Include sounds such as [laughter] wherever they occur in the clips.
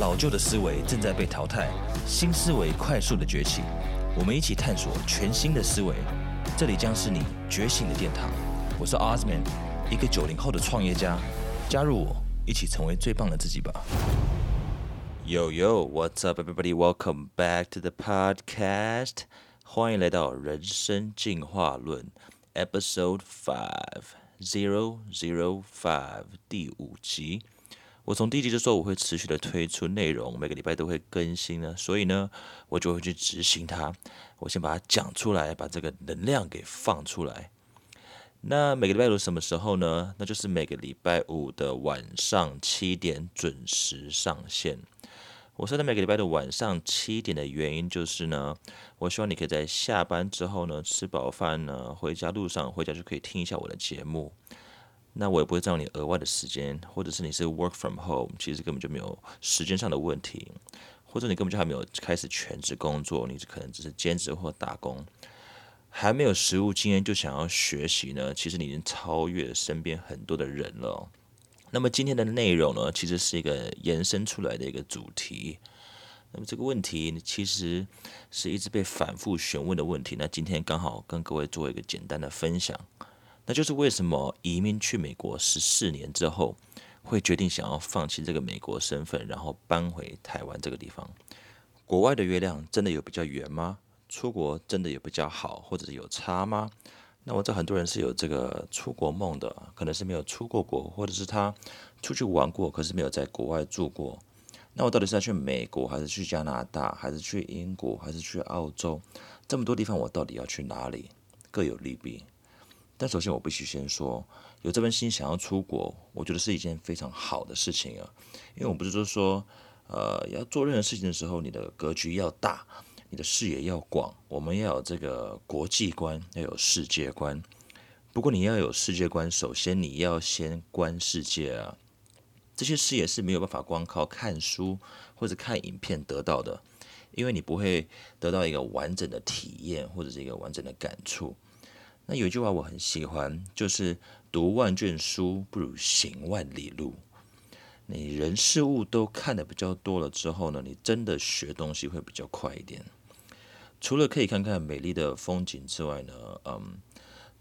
老旧的思维正在被淘汰，新思维快速的崛起。我们一起探索全新的思维，这里将是你觉醒的殿堂。我是 Osman，一个九零后的创业家。加入我，一起成为最棒的自己吧。Yo yo, what's up, everybody? Welcome back to the podcast. 欢迎来到人生进化论，Episode Five Zero Zero Five 第五集。我从第一集就说我会持续的推出内容，每个礼拜都会更新呢，所以呢，我就会去执行它。我先把它讲出来，把这个能量给放出来。那每个礼拜五什么时候呢？那就是每个礼拜五的晚上七点准时上线。我设在每个礼拜的晚上七点的原因就是呢，我希望你可以在下班之后呢，吃饱饭呢，回家路上回家就可以听一下我的节目。那我也不会占用你额外的时间，或者是你是 work from home，其实根本就没有时间上的问题，或者你根本就还没有开始全职工作，你可能只是兼职或打工，还没有实务经验就想要学习呢，其实你已经超越身边很多的人了。那么今天的内容呢，其实是一个延伸出来的一个主题。那么这个问题其实是一直被反复询问的问题。那今天刚好跟各位做一个简单的分享，那就是为什么移民去美国十四年之后，会决定想要放弃这个美国身份，然后搬回台湾这个地方？国外的月亮真的有比较圆吗？出国真的有比较好，或者是有差吗？那我知道很多人是有这个出国梦的，可能是没有出过国，或者是他出去玩过，可是没有在国外住过。那我到底是要去美国，还是去加拿大，还是去英国，还是去澳洲？这么多地方，我到底要去哪里？各有利弊。但首先，我必须先说，有这份心想要出国，我觉得是一件非常好的事情啊。因为我不是说说，呃，要做任何事情的时候，你的格局要大。你的视野要广，我们要有这个国际观，要有世界观。不过你要有世界观，首先你要先观世界啊。这些视野是没有办法光靠看书或者看影片得到的，因为你不会得到一个完整的体验或者是一个完整的感触。那有一句话我很喜欢，就是读万卷书不如行万里路。你人事物都看的比较多了之后呢，你真的学东西会比较快一点。除了可以看看美丽的风景之外呢，嗯，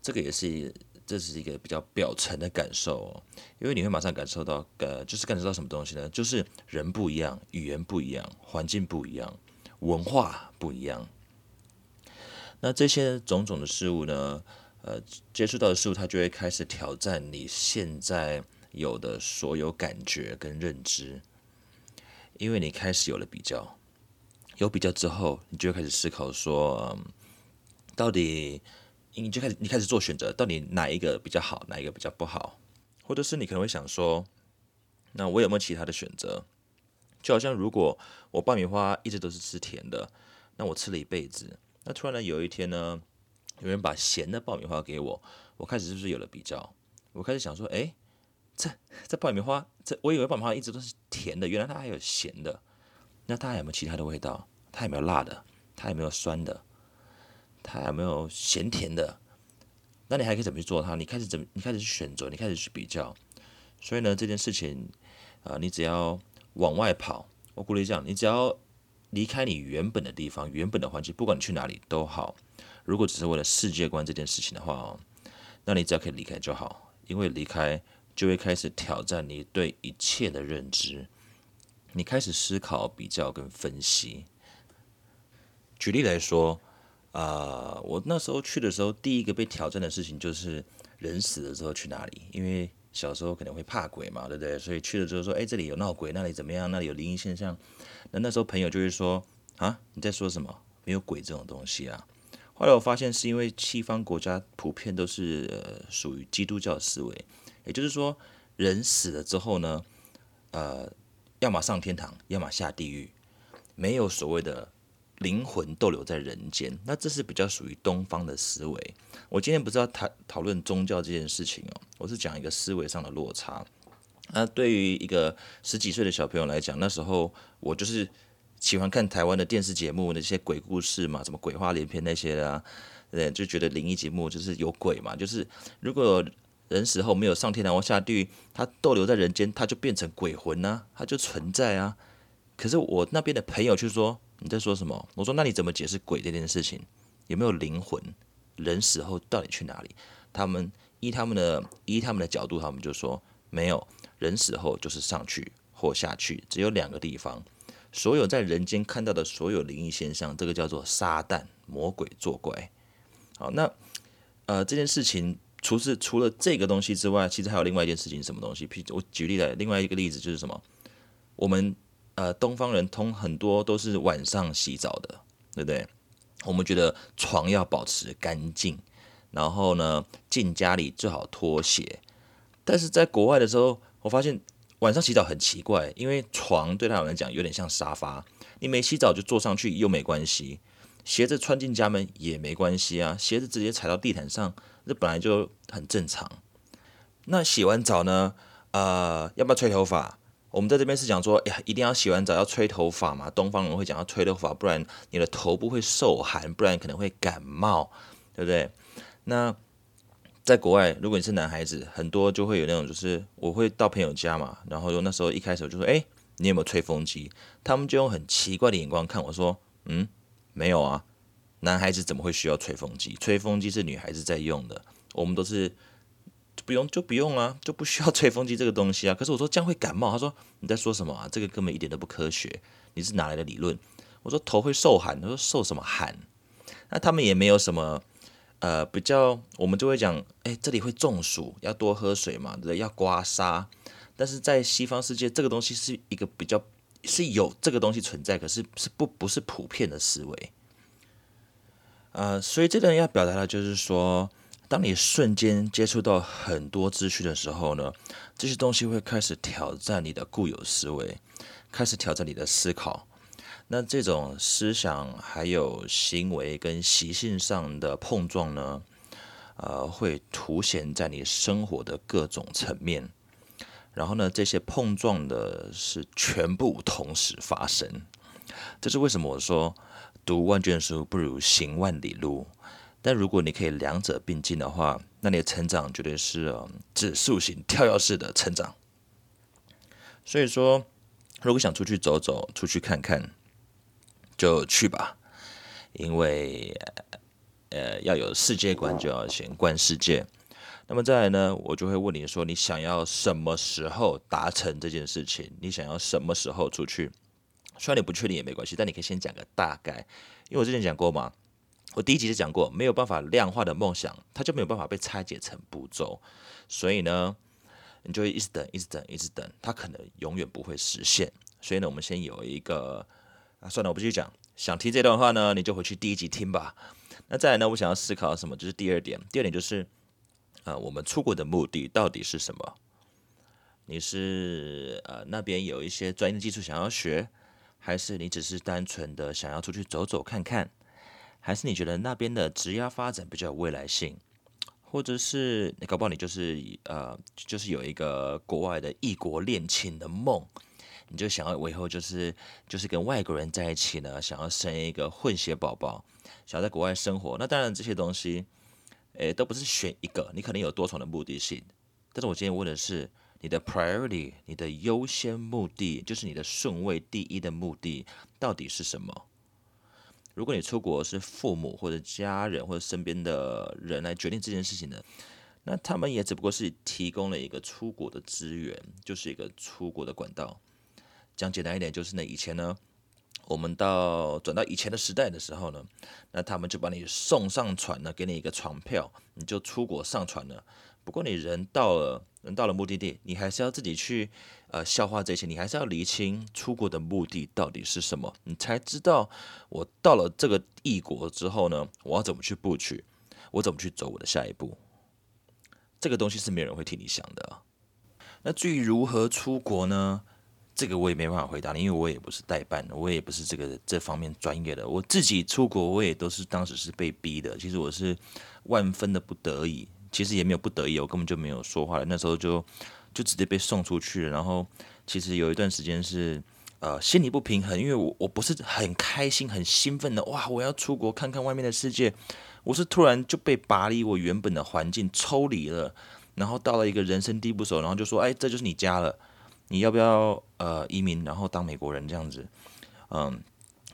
这个也是这是一个比较表层的感受，因为你会马上感受到，呃，就是感受到什么东西呢？就是人不一样，语言不一样，环境不一样，文化不一样。那这些种种的事物呢，呃，接触到的事物，它就会开始挑战你现在有的所有感觉跟认知，因为你开始有了比较。有比较之后，你就会开始思考说，到底你就开始你开始做选择，到底哪一个比较好，哪一个比较不好，或者是你可能会想说，那我有没有其他的选择？就好像如果我爆米花一直都是吃甜的，那我吃了一辈子，那突然呢有一天呢，有人把咸的爆米花给我，我开始是不是有了比较？我开始想说，哎，这这爆米花，这我以为爆米花一直都是甜的，原来它还有咸的。那它还有没有其他的味道？它有没有辣的？它有没有酸的？它有没有咸甜的？那你还可以怎么去做它？你开始怎么？你开始去选择，你开始去比较。所以呢，这件事情，啊，你只要往外跑，我鼓励这样，你只要离开你原本的地方、原本的环境，不管你去哪里都好。如果只是为了世界观这件事情的话哦，那你只要可以离开就好，因为离开就会开始挑战你对一切的认知。你开始思考、比较跟分析。举例来说，啊，我那时候去的时候，第一个被挑战的事情就是人死了之后去哪里？因为小时候可能会怕鬼嘛，对不对？所以去了之后说，哎，这里有闹鬼，那里怎么样？那里有灵异现象。那那时候朋友就会说，啊，你在说什么？没有鬼这种东西啊。后来我发现是因为西方国家普遍都是呃属于基督教思维，也就是说，人死了之后呢，呃。要么上天堂，要么下地狱，没有所谓的灵魂逗留在人间。那这是比较属于东方的思维。我今天不是要谈讨论宗教这件事情哦，我是讲一个思维上的落差。那对于一个十几岁的小朋友来讲，那时候我就是喜欢看台湾的电视节目，那些鬼故事嘛，什么鬼话连篇那些的，对，就觉得灵异节目就是有鬼嘛，就是如果。人死后没有上天堂或下地狱，他逗留在人间，他就变成鬼魂呐，他就存在啊。可是我那边的朋友就说你在说什么？我说那你怎么解释鬼这件事情？有没有灵魂？人死后到底去哪里？他们依他们的依他们的角度，他们就说没有人死后就是上去或下去，只有两个地方。所有在人间看到的所有灵异现象，这个叫做撒旦魔鬼作怪。好，那呃这件事情，除是除了这个东西之外，其实还有另外一件事情，什么东西？譬如我举例的另外一个例子就是什么？我们呃东方人通很多都是晚上洗澡的，对不对？我们觉得床要保持干净，然后呢进家里最好脱鞋。但是在国外的时候，我发现。晚上洗澡很奇怪，因为床对他们来讲有点像沙发，你没洗澡就坐上去又没关系，鞋子穿进家门也没关系啊，鞋子直接踩到地毯上，这本来就很正常。那洗完澡呢？呃，要不要吹头发？我们在这边是讲说，哎呀，一定要洗完澡要吹头发嘛。东方人会讲要吹头发，不然你的头部会受寒，不然可能会感冒，对不对？那。在国外，如果你是男孩子，很多就会有那种，就是我会到朋友家嘛，然后那时候一开始就说，哎，你有没有吹风机？他们就用很奇怪的眼光看我说，嗯，没有啊，男孩子怎么会需要吹风机？吹风机是女孩子在用的，我们都是不用就不用啊，就不需要吹风机这个东西啊。可是我说这样会感冒，他说你在说什么啊？这个根本一点都不科学，你是哪来的理论？我说头会受寒，他说受什么寒？那他们也没有什么。呃，比较我们就会讲，哎，这里会中暑，要多喝水嘛，对不对？要刮痧。但是在西方世界，这个东西是一个比较是有这个东西存在，可是是不不是普遍的思维。呃，所以这个人要表达的就是说，当你瞬间接触到很多资讯的时候呢，这些东西会开始挑战你的固有思维，开始挑战你的思考。那这种思想还有行为跟习性上的碰撞呢，呃，会凸显在你生活的各种层面。然后呢，这些碰撞的是全部同时发生。这是为什么我说读万卷书不如行万里路。但如果你可以两者并进的话，那你的成长绝对是指数型跳跃式的成长。所以说，如果想出去走走，出去看看。就去吧，因为呃要有世界观，就要先观世界。那么再来呢，我就会问你说，你想要什么时候达成这件事情？你想要什么时候出去？虽然你不确定也没关系，但你可以先讲个大概。因为我之前讲过嘛，我第一集就讲过，没有办法量化的梦想，它就没有办法被拆解成步骤。所以呢，你就会一直等，一直等，一直等，它可能永远不会实现。所以呢，我们先有一个。啊，算了，我不继续讲。想听这段话呢，你就回去第一集听吧。那再来呢，我想要思考什么？就是第二点。第二点就是，呃，我们出国的目的到底是什么？你是呃那边有一些专业技术想要学，还是你只是单纯的想要出去走走看看？还是你觉得那边的职业发展比较有未来性？或者是你搞不好你就是呃，就是有一个国外的异国恋情的梦？你就想要我以后就是就是跟外国人在一起呢，想要生一个混血宝宝，想要在国外生活。那当然这些东西，诶，都不是选一个，你可能有多重的目的性。但是我今天问的是你的 priority，你的优先目的，就是你的顺位第一的目的到底是什么？如果你出国是父母或者家人或者身边的人来决定这件事情的，那他们也只不过是提供了一个出国的资源，就是一个出国的管道。讲简单一点，就是呢，以前呢，我们到转到以前的时代的时候呢，那他们就把你送上船呢，给你一个船票，你就出国上船了。不过你人到了，人到了目的地，你还是要自己去呃消化这些，你还是要理清出国的目的到底是什么，你才知道我到了这个异国之后呢，我要怎么去布局，我怎么去走我的下一步。这个东西是没有人会替你想的。那至于如何出国呢？这个我也没办法回答你，因为我也不是代办，我也不是这个这方面专业的。我自己出国，我也都是当时是被逼的。其实我是万分的不得已，其实也没有不得已，我根本就没有说话了。那时候就就直接被送出去了。然后其实有一段时间是呃心理不平衡，因为我我不是很开心、很兴奋的哇，我要出国看看外面的世界。我是突然就被拔离我原本的环境，抽离了，然后到了一个人生地不熟，然后就说：“哎，这就是你家了。”你要不要呃移民，然后当美国人这样子？嗯，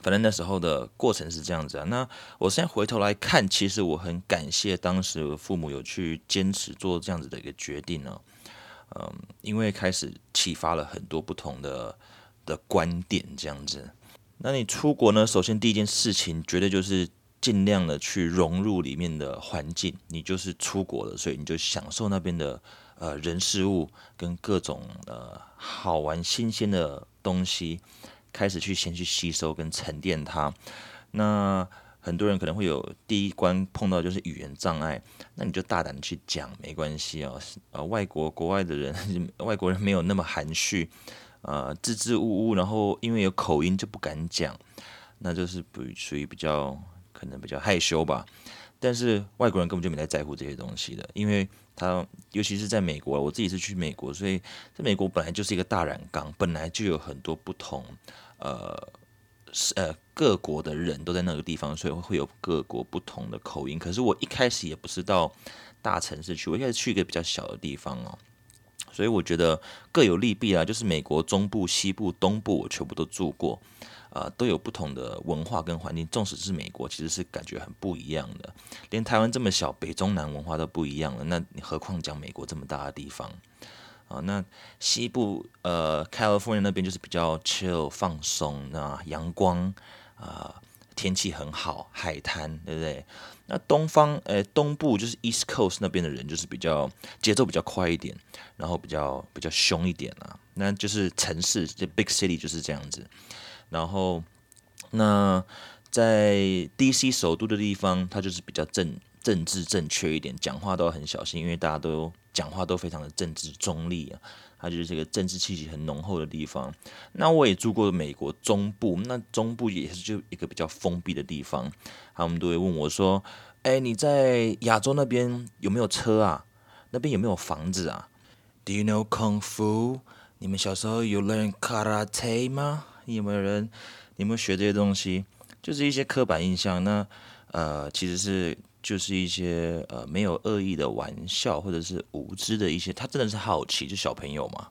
反正那时候的过程是这样子啊。那我现在回头来看，其实我很感谢当时父母有去坚持做这样子的一个决定呢。嗯，因为开始启发了很多不同的的观点这样子。那你出国呢？首先第一件事情，绝对就是尽量的去融入里面的环境。你就是出国了，所以你就享受那边的呃人事物跟各种呃好玩新鲜的东西，开始去先去吸收跟沉淀它。那很多人可能会有第一关碰到就是语言障碍，那你就大胆去讲，没关系哦。呃，外国国外的人，[laughs] 外国人没有那么含蓄。呃，支支吾吾，然后因为有口音就不敢讲，那就是不属于比较可能比较害羞吧。但是外国人根本就没在在乎这些东西的，因为他尤其是在美国，我自己是去美国，所以在美国本来就是一个大染缸，本来就有很多不同呃是呃各国的人都在那个地方，所以会有各国不同的口音。可是我一开始也不是到大城市去，我一开始去一个比较小的地方哦。所以我觉得各有利弊啊，就是美国中部、西部、东部，我全部都住过，呃，都有不同的文化跟环境。纵使是美国，其实是感觉很不一样的。连台湾这么小，北中南文化都不一样了，那你何况讲美国这么大的地方啊？那西部，呃，California 那边就是比较 chill 放松，那阳光啊。天气很好，海滩，对不对？那东方，呃，东部就是 East Coast 那边的人，就是比较节奏比较快一点，然后比较比较凶一点啊。那就是城市，这 Big City 就是这样子。然后，那在 DC 首都的地方，它就是比较政政治正确一点，讲话都要很小心，因为大家都讲话都非常的政治中立啊。它就是这个政治气息很浓厚的地方。那我也住过美国中部，那中部也是就一个比较封闭的地方。他们都会问我说：“哎，你在亚洲那边有没有车啊？那边有没有房子啊？”Do you know kung fu？你们小时候有 learn karate 吗？有没有人？有没有学这些东西？就是一些刻板印象。那呃，其实是。就是一些呃没有恶意的玩笑，或者是无知的一些，他真的是好奇，就小朋友嘛。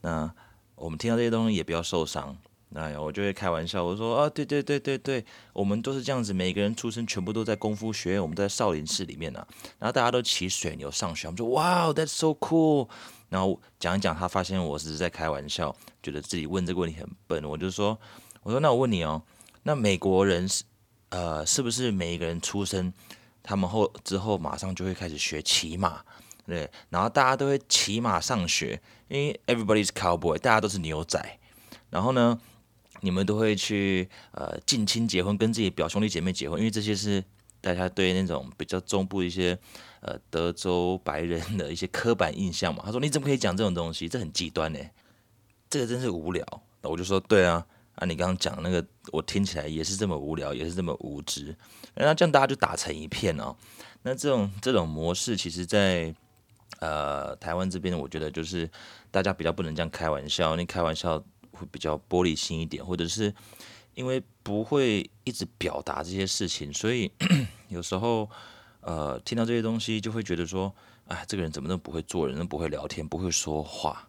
那我们听到这些东西也不要受伤。那我就会开玩笑，我说啊，对对对对对，我们都是这样子，每个人出生全部都在功夫学院，我们在少林寺里面呢。然后大家都骑水牛上学，我们说哇，That's so cool。然后讲一讲，他发现我是在开玩笑，觉得自己问这个问题很笨。我就说，我说那我问你哦，那美国人是呃是不是每一个人出生？他们后之后马上就会开始学骑马，对，然后大家都会骑马上学，因为 everybody is cowboy，大家都是牛仔。然后呢，你们都会去呃近亲结婚，跟自己表兄弟姐妹结婚，因为这些是大家对那种比较中部一些呃德州白人的一些刻板印象嘛。他说你怎么可以讲这种东西？这很极端呢，这个真是无聊。那我就说对啊。啊，你刚刚讲那个，我听起来也是这么无聊，也是这么无知。那这样大家就打成一片哦。那这种这种模式，其实，在呃台湾这边，我觉得就是大家比较不能这样开玩笑。你开玩笑会比较玻璃心一点，或者是因为不会一直表达这些事情，所以 [clears throat] 有时候呃听到这些东西，就会觉得说，哎，这个人怎么都不会做人，都不会聊天，不会说话。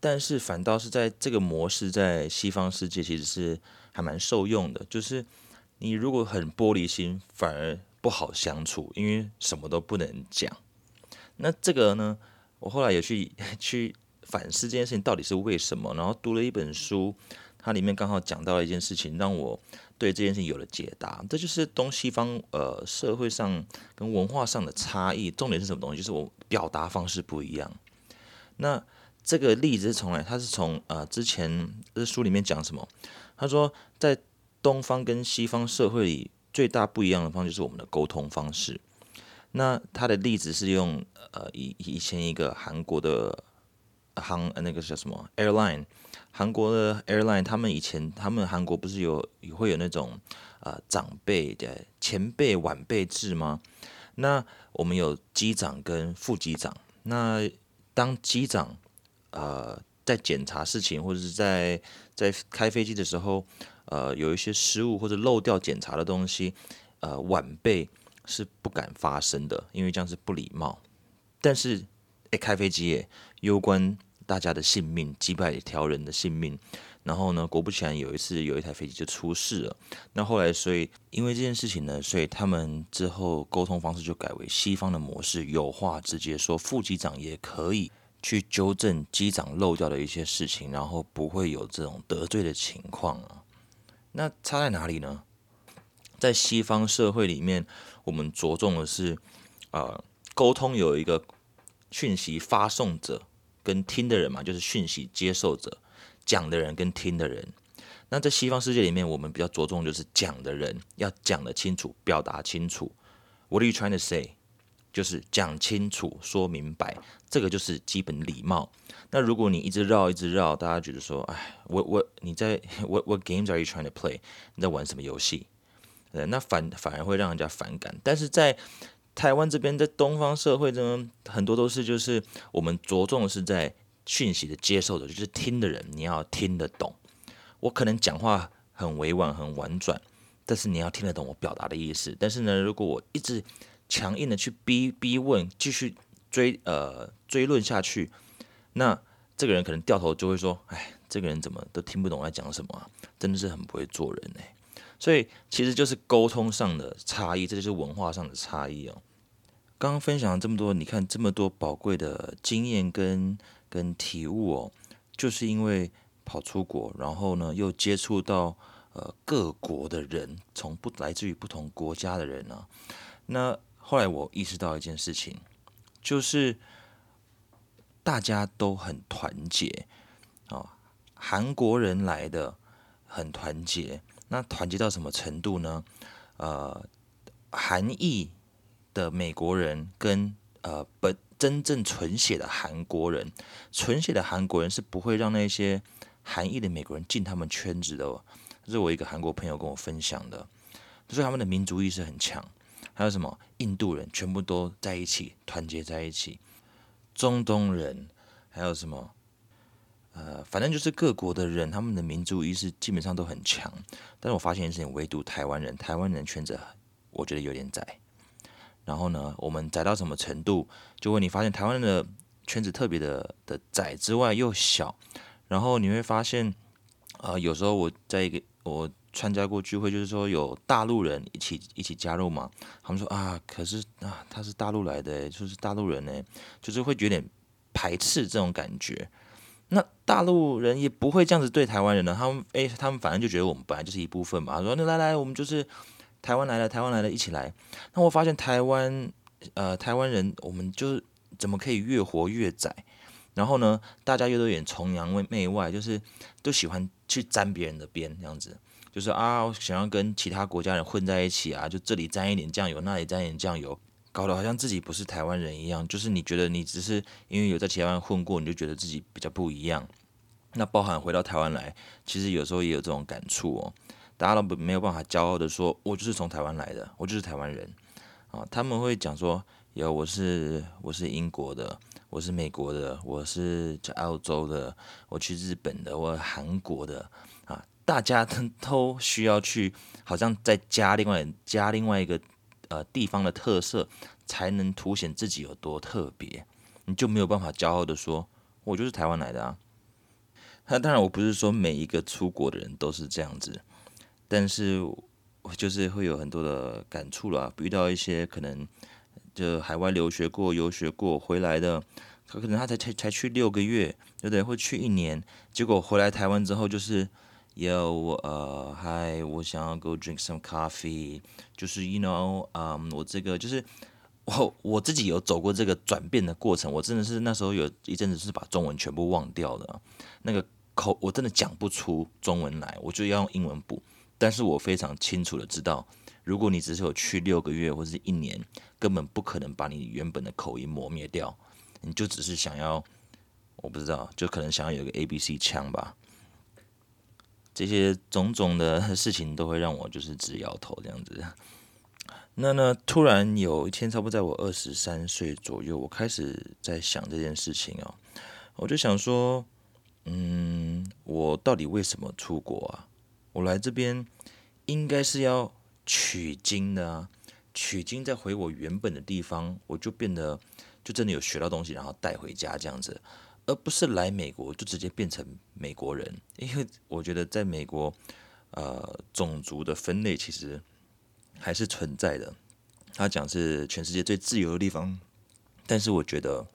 但是反倒是在这个模式，在西方世界其实是还蛮受用的。就是你如果很玻璃心，反而不好相处，因为什么都不能讲。那这个呢，我后来也去 [laughs] 去反思这件事情到底是为什么。然后读了一本书，它里面刚好讲到了一件事情，让我对这件事情有了解答。这就是东西方呃社会上跟文化上的差异。重点是什么东西？就是我表达方式不一样。那这个例子是从来，他是从呃之前这书里面讲什么？他说在东方跟西方社会里最大不一样的方就是我们的沟通方式。那他的例子是用呃以以前一个韩国的航那个叫什么 airline，韩国的 airline，他们以前他们韩国不是有也会有那种呃长辈的前辈晚辈制吗？那我们有机长跟副机长，那当机长。呃，在检查事情或者是在在开飞机的时候，呃，有一些失误或者漏掉检查的东西，呃，晚辈是不敢发声的，因为这样是不礼貌。但是，哎，开飞机耶，攸关大家的性命，几百条人的性命。然后呢，果不其然，有一次有一台飞机就出事了。那后来，所以因为这件事情呢，所以他们之后沟通方式就改为西方的模式，有话直接说，副机长也可以去纠正机长漏掉的一些事情，然后不会有这种得罪的情况啊。那差在哪里呢？在西方社会里面，我们着重的是，呃，沟通有一个讯息发送者跟听的人嘛，就是讯息接受者。讲的人跟听的人，那在西方世界里面，我们比较着重就是讲的人要讲得清楚，表达清楚。What are you trying to say？就是讲清楚，说明白，这个就是基本礼貌。那如果你一直绕，一直绕，大家觉得说，哎，我我你在 What What games are you trying to play？你在玩什么游戏？呃，那反反而会让人家反感。但是在台湾这边，在东方社会中，很多都是就是我们着重是在。讯息的接受的，就是听的人，你要听得懂。我可能讲话很委婉、很婉转，但是你要听得懂我表达的意思。但是呢，如果我一直强硬的去逼逼问，继续追呃追论下去，那这个人可能掉头就会说：“哎，这个人怎么都听不懂我在讲什么啊？真的是很不会做人哎。”所以其实就是沟通上的差异，这就是文化上的差异哦。刚刚分享了这么多，你看这么多宝贵的经验跟。跟体悟哦，就是因为跑出国，然后呢又接触到呃各国的人，从不来自于不同国家的人呢。那后来我意识到一件事情，就是大家都很团结啊，韩国人来的很团结，那团结到什么程度呢？呃，韩裔的美国人跟呃本。真正纯血的韩国人，纯血的韩国人是不会让那些韩裔的美国人进他们圈子的。哦这是我一个韩国朋友跟我分享的，所以他们的民族意识很强。还有什么印度人，全部都在一起，团结在一起。中东人，还有什么？呃，反正就是各国的人，他们的民族意识基本上都很强。但是我发现一件事情，唯独台湾人，台湾人圈子我觉得有点窄。然后呢，我们窄到什么程度？就会你发现台湾人的圈子特别的的窄之外又小。然后你会发现，呃，有时候我在一个我参加过聚会，就是说有大陆人一起一起加入嘛。他们说啊，可是啊，他是大陆来的，就是大陆人呢，就是会有点排斥这种感觉。那大陆人也不会这样子对台湾人的，他们诶，他们反正就觉得我们本来就是一部分嘛。说那来来，我们就是。台湾来了，台湾来了，一起来。那我发现台湾，呃，台湾人，我们就怎么可以越活越窄？然后呢，大家又都有点崇洋媚外，就是都喜欢去沾别人的边，这样子，就是啊，想要跟其他国家人混在一起啊，就这里沾一点酱油，那里沾一点酱油，搞得好像自己不是台湾人一样。就是你觉得你只是因为有在台湾混过，你就觉得自己比较不一样。那包含回到台湾来，其实有时候也有这种感触哦。大家都没有办法骄傲的说，我就是从台湾来的，我就是台湾人啊。他们会讲说，有我是我是英国的，我是美国的，我是在澳洲的，我去日本的，我韩国的。大家都都需要去，好像再加另外加另外一个呃地方的特色，才能凸显自己有多特别。你就没有办法骄傲的说，我就是台湾来的啊。那当然，我不是说每一个出国的人都是这样子。但是我就是会有很多的感触了，遇到一些可能就海外留学过、游学过回来的，他可能他才才才去六个月，对不对？会去一年，结果回来台湾之后就是有呃，嗨，我想要 go drink some coffee，就是 you know，嗯，我这个就是我我自己有走过这个转变的过程，我真的是那时候有一阵子是把中文全部忘掉的，那个口我真的讲不出中文来，我就要用英文补。但是我非常清楚的知道，如果你只是有去六个月或者是一年，根本不可能把你原本的口音磨灭掉。你就只是想要，我不知道，就可能想要有个 A B C 腔吧。这些种种的 [laughs] 事情都会让我就是直摇头这样子。那呢，突然有一天，差不多在我二十三岁左右，我开始在想这件事情哦。我就想说，嗯，我到底为什么出国啊？我来这边应该是要取经的啊，取经再回我原本的地方，我就变得就真的有学到东西，然后带回家这样子，而不是来美国就直接变成美国人。因为我觉得在美国，呃，种族的分类其实还是存在的。他讲是全世界最自由的地方，但是我觉得，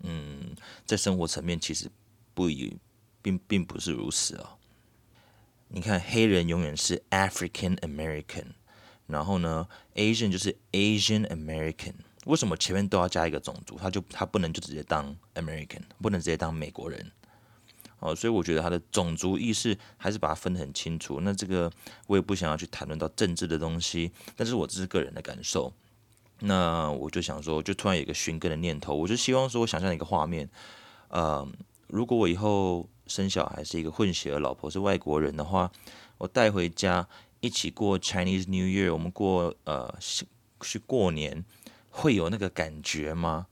嗯，在生活层面其实不以并并不是如此啊。你看，黑人永远是 African American，然后呢，Asian 就是 Asian American。为什么前面都要加一个种族？他就他不能就直接当 American，不能直接当美国人。哦，所以我觉得他的种族意识还是把它分得很清楚。那这个我也不想要去谈论到政治的东西，但是我这是个人的感受。那我就想说，就突然有一个寻根的念头，我就希望说，我想象一个画面，呃，如果我以后生小孩是一个混血儿，老婆是外国人的话，我带回家一起过 Chinese New Year，我们过呃去过年，会有那个感觉吗？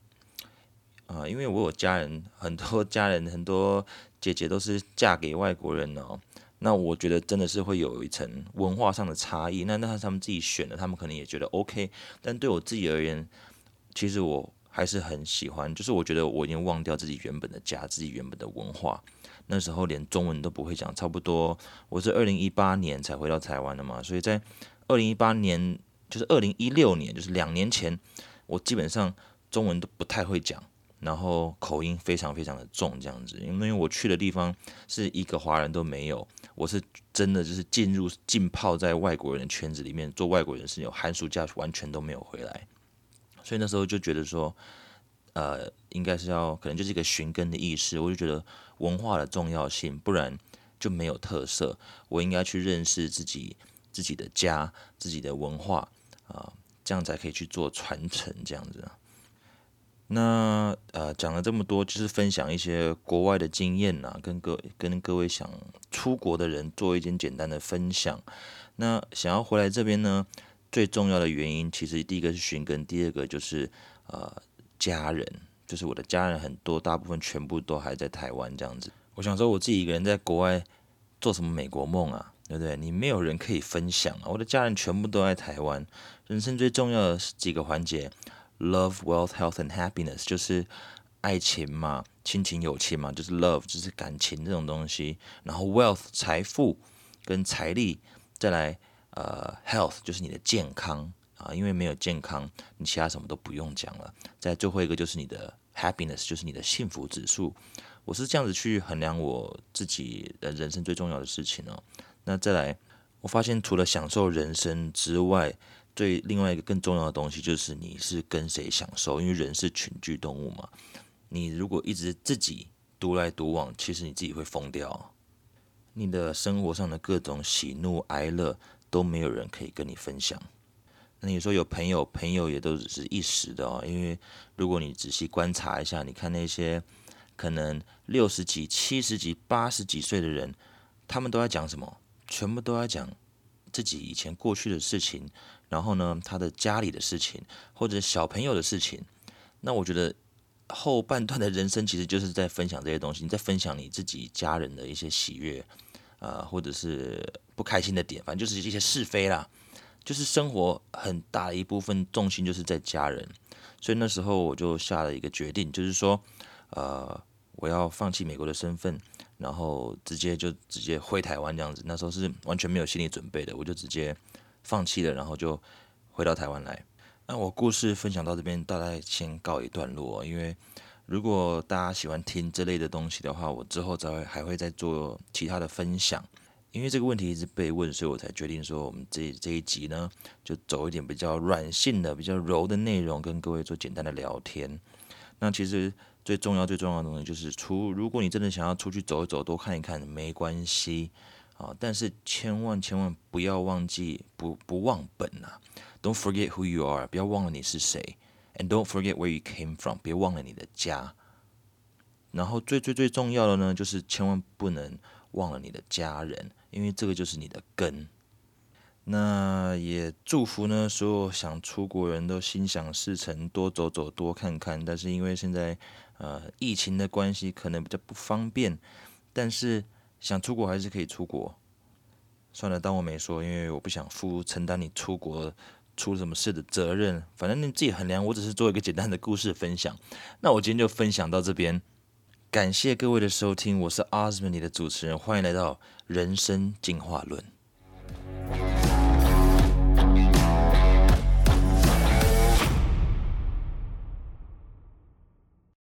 啊，因为我有家人，很多家人很多。姐姐都是嫁给外国人哦，那我觉得真的是会有一层文化上的差异。那那他们自己选的，他们可能也觉得 OK。但对我自己而言，其实我还是很喜欢。就是我觉得我已经忘掉自己原本的家，自己原本的文化。那时候连中文都不会讲，差不多我是二零一八年才回到台湾的嘛，所以在二零一八年，就是二零一六年，就是两年前，我基本上中文都不太会讲。然后口音非常非常的重，这样子，因为我去的地方是一个华人都没有，我是真的就是进入浸泡在外国人的圈子里面做外国人是有寒暑假完全都没有回来，所以那时候就觉得说，呃，应该是要可能就是一个寻根的意识，我就觉得文化的重要性，不然就没有特色，我应该去认识自己自己的家，自己的文化啊，这样才可以去做传承，这样子。那呃讲了这么多，就是分享一些国外的经验呐，跟各跟各位想出国的人做一点简单的分享。那想要回来这边呢，最重要的原因其实第一个是寻根，第二个就是呃家人，就是我的家人很多，大部分全部都还在台湾这样子。我想说我自己一个人在国外做什么美国梦啊，对不对？你没有人可以分享啊，我的家人全部都在台湾。人生最重要的几个环节。Love, wealth, health, and happiness 就是爱情嘛，亲情、友情嘛，就是 love，就是感情这种东西。然后 wealth 财富跟财力，再来呃 health 就是你的健康啊，因为没有健康，你其他什么都不用讲了。再最后一个就是你的 happiness，就是你的幸福指数。我是这样子去衡量我自己的人生最重要的事情哦。那再来，我发现除了享受人生之外，最另外一个更重要的东西就是你是跟谁享受，因为人是群居动物嘛。你如果一直自己独来独往，其实你自己会疯掉。你的生活上的各种喜怒哀乐都没有人可以跟你分享。那你说有朋友，朋友也都只是一时的哦。因为如果你仔细观察一下，你看那些可能六十几、七十几、八十几岁的人，他们都在讲什么？全部都在讲自己以前过去的事情。然后呢，他的家里的事情，或者小朋友的事情，那我觉得后半段的人生其实就是在分享这些东西，你在分享你自己家人的一些喜悦，啊，或者是不开心的点，反正就是一些是非啦，就是生活很大的一部分重心就是在家人，所以那时候我就下了一个决定，就是说，呃，我要放弃美国的身份，然后直接就直接回台湾这样子，那时候是完全没有心理准备的，我就直接。放弃了，然后就回到台湾来。那我故事分享到这边，大概先告一段落。因为如果大家喜欢听这类的东西的话，我之后再会还会再做其他的分享。因为这个问题一直被问，所以我才决定说，我们这这一集呢，就走一点比较软性的、比较柔的内容，跟各位做简单的聊天。那其实最重要、最重要的东西就是，出如果你真的想要出去走一走、多看一看，没关系。啊！但是千万千万不要忘记，不不忘本呐！Don't forget who you are，不要忘了你是谁，and don't forget where you came from，别忘了你的家。然后最最最重要的呢，就是千万不能忘了你的家人，因为这个就是你的根。那也祝福呢，所有想出国人都心想事成，多走走，多看看。但是因为现在呃疫情的关系，可能比较不方便，但是。想出国还是可以出国，算了，当我没说，因为我不想负承担你出国出什么事的责任。反正你自己衡量，我只是做一个简单的故事分享。那我今天就分享到这边，感谢各位的收听，我是 Osman，你的主持人，欢迎来到人生进化论。